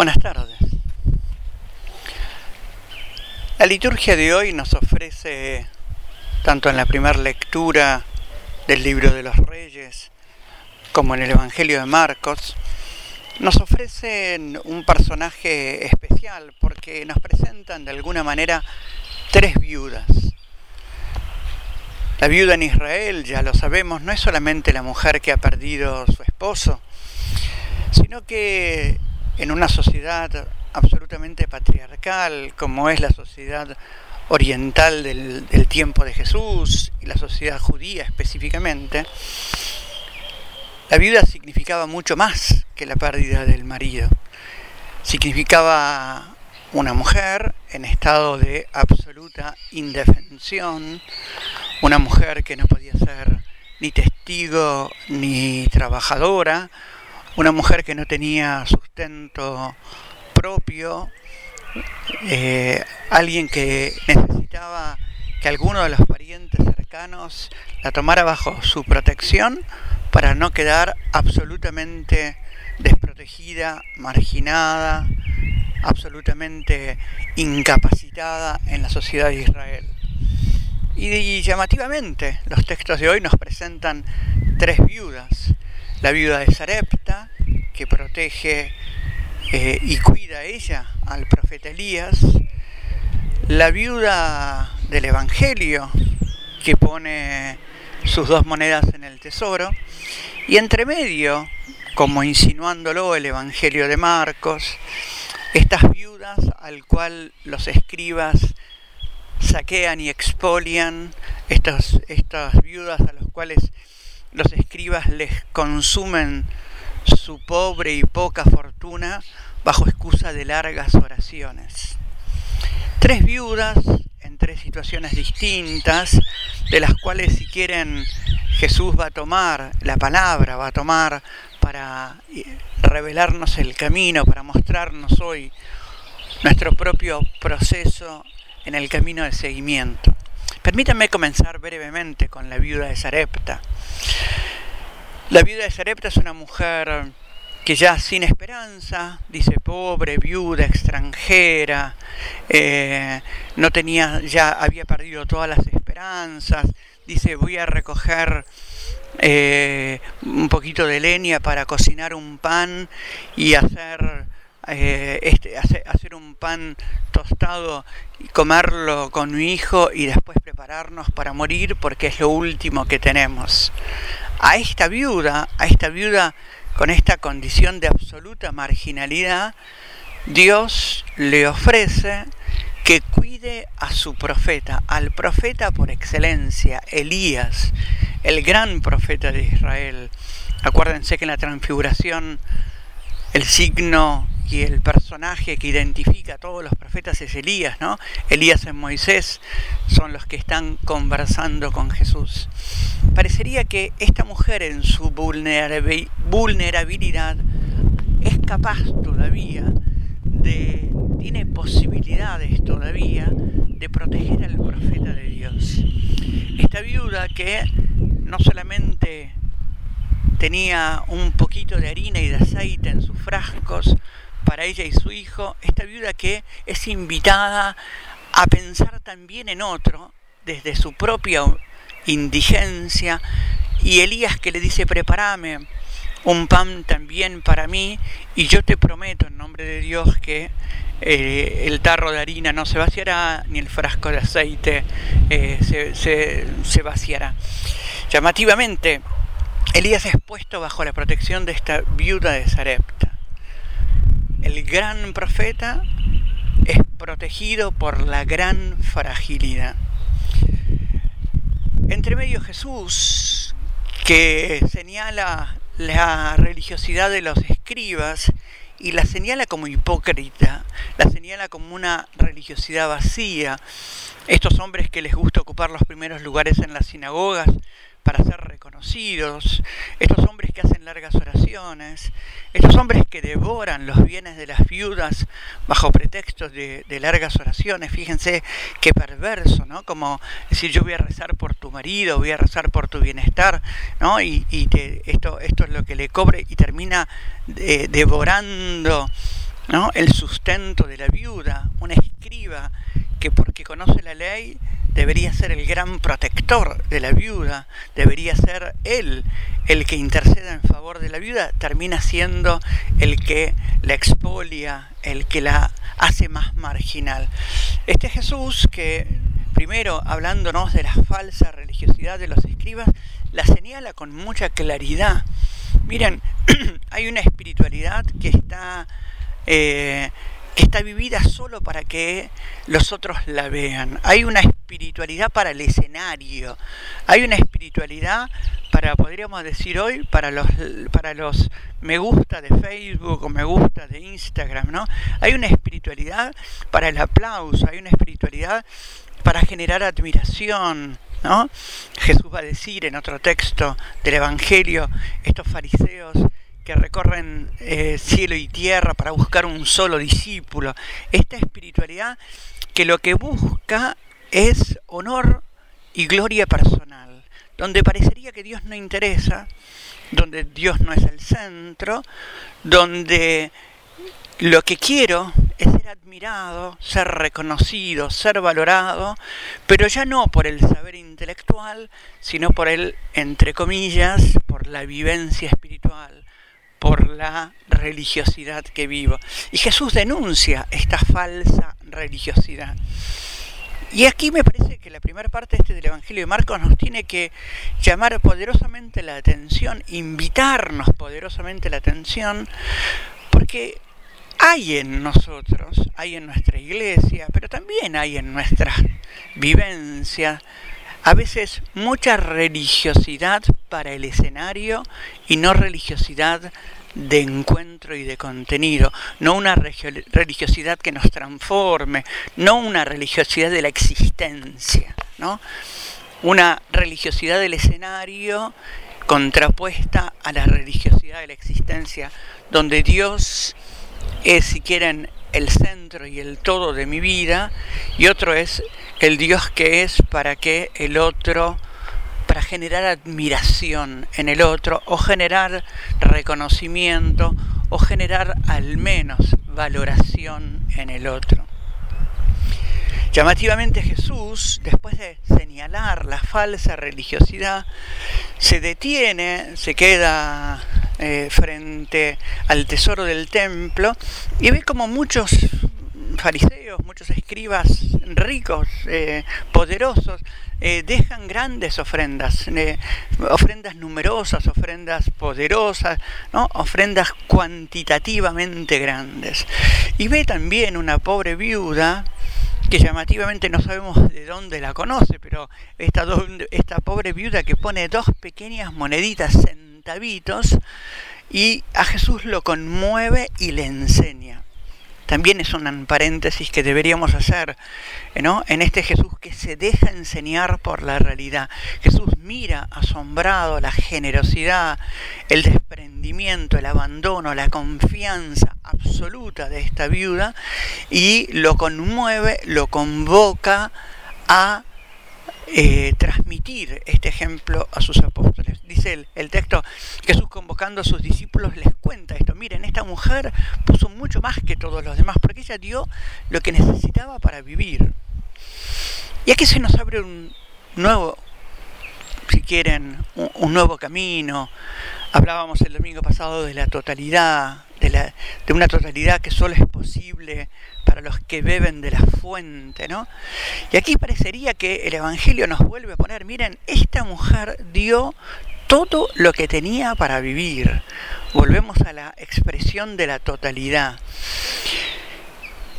Buenas tardes. La liturgia de hoy nos ofrece, tanto en la primera lectura del libro de los Reyes como en el Evangelio de Marcos, nos ofrecen un personaje especial porque nos presentan de alguna manera tres viudas. La viuda en Israel, ya lo sabemos, no es solamente la mujer que ha perdido su esposo, sino que en una sociedad absolutamente patriarcal como es la sociedad oriental del, tiempo de Jesús y la sociedad judía específicamente, la viuda significaba mucho más que la pérdida del marido. Significaba una mujer en estado de absoluta indefensión, una mujer que no podía ser ni testigo ni trabajadora, una mujer que no tenía sustento propio, eh, alguien que necesitaba que alguno de los parientes cercanos la tomara bajo su protección para no quedar absolutamente desprotegida, marginada, absolutamente incapacitada en la sociedad de Israel. Y, llamativamente los textos de hoy nos presentan tres viudas. La viuda de Sarepta, que protege eh, y cuida ella al profeta Elías. La viuda del Evangelio, que pone sus dos monedas en el tesoro. Y entre medio, como insinuándolo el Evangelio de Marcos, estas viudas al cual los escribas saquean y expolian, estas, estas viudas a los cuales los escribas les consumen su pobre y poca fortuna bajo excusa de largas oraciones. Tres viudas en tres situaciones distintas, de las cuales si quieren Jesús va a tomar la palabra, va a tomar para revelarnos el camino, para mostrarnos hoy nuestro propio proceso en el camino de seguimiento. Permítanme comenzar brevemente con la viuda de Sarepta. La viuda de Sarepta es una mujer que ya sin esperanza, dice pobre, viuda, extranjera, eh, no tenía, ya había perdido todas las esperanzas, dice voy a recoger eh, un poquito de leña para cocinar un pan y hacer eh, este, hacer un pan tostado y comerlo con mi hijo y después prepararnos para morir porque es lo último que tenemos. A esta viuda, a esta viuda con esta condición de absoluta marginalidad, Dios le ofrece que cuide a su profeta, al profeta por excelencia, Elías, el gran profeta de Israel. Acuérdense que en la transfiguración el signo y el personaje que identifica a todos los profetas es Elías, ¿no? Elías y Moisés son los que están conversando con Jesús. Parecería que esta mujer en su vulnerabilidad es capaz todavía de, tiene posibilidades todavía de proteger al profeta de Dios. Esta viuda que no solamente tenía un poquito de harina y de aceite en sus frascos, para ella y su hijo, esta viuda que es invitada a pensar también en otro desde su propia indigencia y Elías que le dice prepárame un pan también para mí y yo te prometo en nombre de Dios que eh, el tarro de harina no se vaciará ni el frasco de aceite eh, se, se vaciará. Llamativamente, Elías es puesto bajo la protección de esta viuda de Sarepta el gran profeta es protegido por la gran fragilidad. Entre medio Jesús, que señala la religiosidad de los escribas y la señala como hipócrita, la señala como una religiosidad vacía. Estos hombres que les gusta ocupar los primeros lugares en las sinagogas, para ser reconocidos, estos hombres que hacen largas oraciones, estos hombres que devoran los bienes de las viudas bajo pretextos de, largas oraciones, fíjense qué perverso, ¿no? Como decir yo voy a rezar por tu marido, voy a rezar por tu bienestar, ¿no? Y, esto, esto es lo que le cobre y termina eh, devorando ¿no? el sustento de la viuda, un escriba que porque conoce la ley debería ser el gran protector de la viuda, debería ser él el que interceda en favor de la viuda, termina siendo el que la expolia, el que la hace más marginal. Este Jesús que primero hablándonos de la falsa religiosidad de los escribas, la señala con mucha claridad. Miren, hay una espiritualidad que está eh, está vivida solo para que los otros la vean. Hay una espiritualidad para el escenario, hay una espiritualidad para, podríamos decir hoy, para los, para los me gusta de Facebook o me gusta de Instagram, ¿no? Hay una espiritualidad para el aplauso, hay una espiritualidad para generar admiración, ¿no? Jesús va a decir en otro texto del Evangelio, estos fariseos que recorren eh, cielo y tierra para buscar un solo discípulo. Esta espiritualidad que lo que busca es honor y gloria personal, donde parecería que Dios no interesa, donde Dios no es el centro, donde lo que quiero es ser admirado, ser reconocido, ser valorado, pero ya no por el saber intelectual, sino por el, entre comillas, por la vivencia espiritual, por la religiosidad que vivo. Y Jesús denuncia esta falsa religiosidad. Y aquí me parece que la primera parte este del Evangelio de Marcos nos tiene que llamar poderosamente la atención, invitarnos poderosamente la atención, porque hay en nosotros, hay en nuestra iglesia, pero también hay en nuestra vivencia, a veces mucha religiosidad para el escenario y no religiosidad de encuentro y de contenido, no una religiosidad que nos transforme, no una religiosidad de la existencia, ¿no? una religiosidad del escenario contrapuesta a la religiosidad de la existencia, donde Dios es, si quieren, el centro y el todo de mi vida, y otro es el Dios que es para que el otro, para generar admiración en el otro, o generar reconocimiento, o generar al menos valoración en el otro. Llamativamente Jesús, después de señalar la falsa religiosidad, se detiene, se queda eh, frente al tesoro del templo y ve como muchos fariseos, muchos escribas ricos, eh, poderosos, eh, dejan grandes ofrendas, ofrendas numerosas, ofrendas poderosas, ¿no? ofrendas cuantitativamente grandes. Y ve también una pobre viuda que llamativamente no sabemos de dónde la conoce, pero esta pobre viuda que pone dos pequeñas moneditas, centavitos, y a Jesús lo conmueve y le enseña. También es un paréntesis que deberíamos hacer ¿no? en este Jesús que se deja enseñar por la realidad. Jesús mira asombrado la generosidad, el desprendimiento, el abandono, la confianza absoluta de esta viuda y lo conmueve, lo convoca a eh, transmitir este ejemplo a sus apóstoles. Dice el, el, texto, Jesús convocando a sus discípulos les cuenta esto, miren, esta mujer puso mucho más que todos los demás, porque ella dio lo que necesitaba para vivir. Y aquí se nos abre un nuevo, si quieren, un nuevo camino. Hablábamos el domingo pasado de la totalidad, de, una totalidad que solo es posible para los que beben de la fuente, ¿no? Y aquí parecería que el Evangelio nos vuelve a poner, miren, esta mujer dio todo lo que tenía para vivir. Volvemos a la expresión de la totalidad.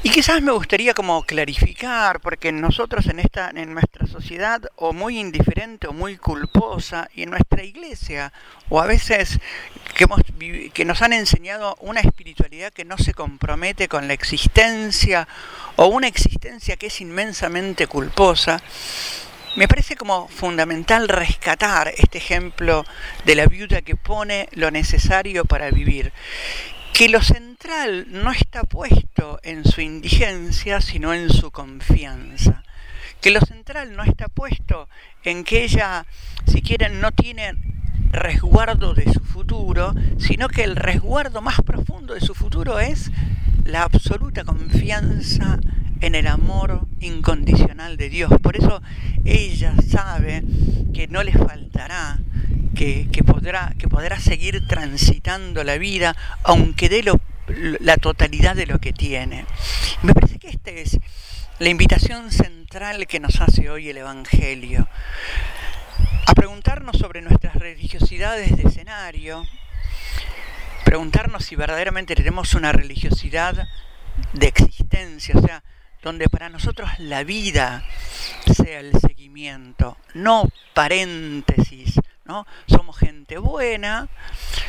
Y quizás me gustaría como clarificar, porque nosotros en esta, en nuestra sociedad, o muy indiferente o muy culposa, y en nuestra iglesia, o a veces que, hemos, que nos han enseñado una espiritualidad que no se compromete con la existencia, o una existencia que es inmensamente culposa, me parece como fundamental rescatar este ejemplo de la viuda que pone lo necesario para vivir que lo central no está puesto en su indigencia, sino en su confianza. Que lo central no está puesto en que ella, si quieren, no tiene resguardo de su futuro, sino que el resguardo más profundo de su futuro es la absoluta confianza en el amor incondicional de Dios. Por eso ella sabe que no le faltará, que, podrá, que podrá seguir transitando la vida, aunque dé la totalidad de lo que tiene. Me parece que esta es la invitación central que nos hace hoy el Evangelio. Sobre nuestras religiosidades de escenario, preguntarnos si verdaderamente tenemos una religiosidad de existencia, o sea, donde para nosotros la vida sea el seguimiento, no paréntesis, ¿no? Somos gente buena,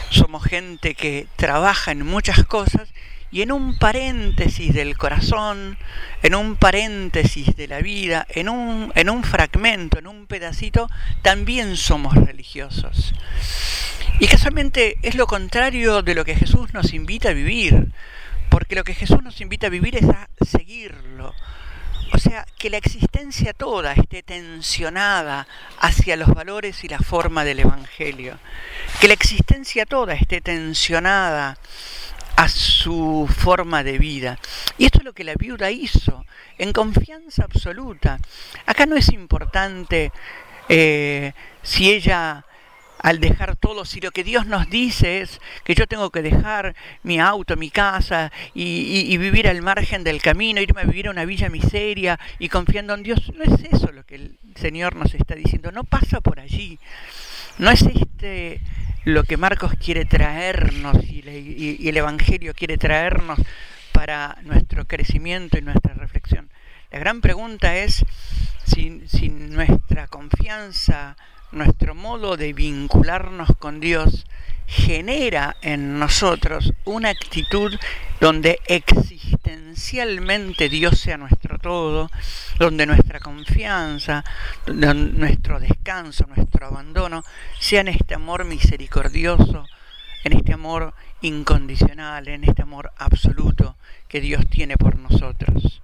somos gente que trabaja en muchas cosas y en un paréntesis del corazón, en un paréntesis de la vida, en un, en un fragmento, en un pedacito, también somos religiosos. Y casualmente es lo contrario de lo que Jesús nos invita a vivir, porque lo que Jesús nos invita a vivir es a seguirlo. O sea, que la existencia toda esté tensionada hacia los valores y la forma del Evangelio. Que la existencia toda esté tensionada a su forma de vida. Y esto es lo que la viuda hizo, en confianza absoluta. Acá no es importante eh, si ella al dejar todo, si lo que Dios nos dice es que yo tengo que dejar mi auto, mi casa y, vivir al margen del camino, irme a vivir a una villa miseria y confiando en Dios, no es eso lo que el Señor nos está diciendo, no pasa por allí, no es este lo que Marcos quiere traernos y, el Evangelio quiere traernos para nuestro crecimiento y nuestra reflexión. La gran pregunta es si, si nuestra confianza, nuestro modo de vincularnos con Dios genera en nosotros una actitud donde existencialmente Dios sea nuestro todo, donde nuestra confianza, nuestro descanso, nuestro abandono sea en este amor misericordioso, en este amor incondicional, en este amor absoluto que Dios tiene por nosotros.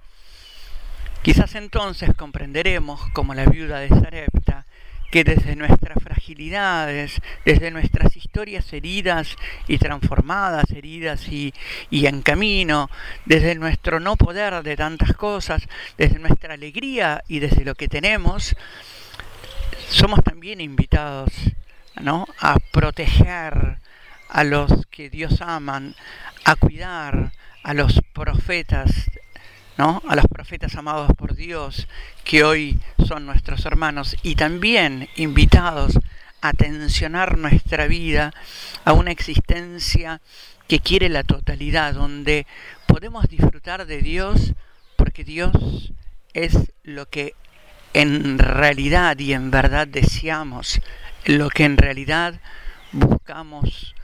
Quizás entonces comprenderemos, como la viuda de Sarepta, que desde nuestras fragilidades, desde nuestras historias heridas y transformadas, heridas y, en camino, desde nuestro no poder de tantas cosas, desde nuestra alegría y desde lo que tenemos, somos también invitados ¿no? a proteger a los que Dios aman, a cuidar a los profetas a los profetas amados por Dios, que hoy son nuestros hermanos, y también invitados a tensionar nuestra vida a una existencia que quiere la totalidad, donde podemos disfrutar de Dios porque Dios es lo que en realidad y en verdad deseamos, lo que en realidad buscamos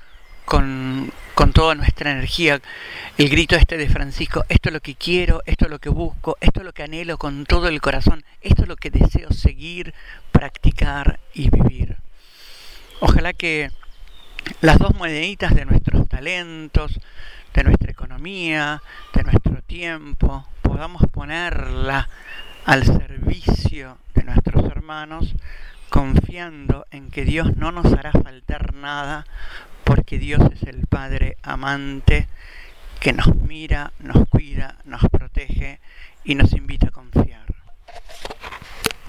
con, toda nuestra energía. El grito este de Francisco, esto es lo que quiero, esto es lo que busco, esto es lo que anhelo con todo el corazón, esto es lo que deseo seguir, practicar y vivir. Ojalá que las dos moneditas de nuestros talentos, de nuestra economía, de nuestro tiempo, podamos ponerla al servicio de nuestros hermanos, confiando en que Dios no nos hará faltar nada porque Dios es el Padre amante que nos mira, nos cuida, nos protege y nos invita a confiar.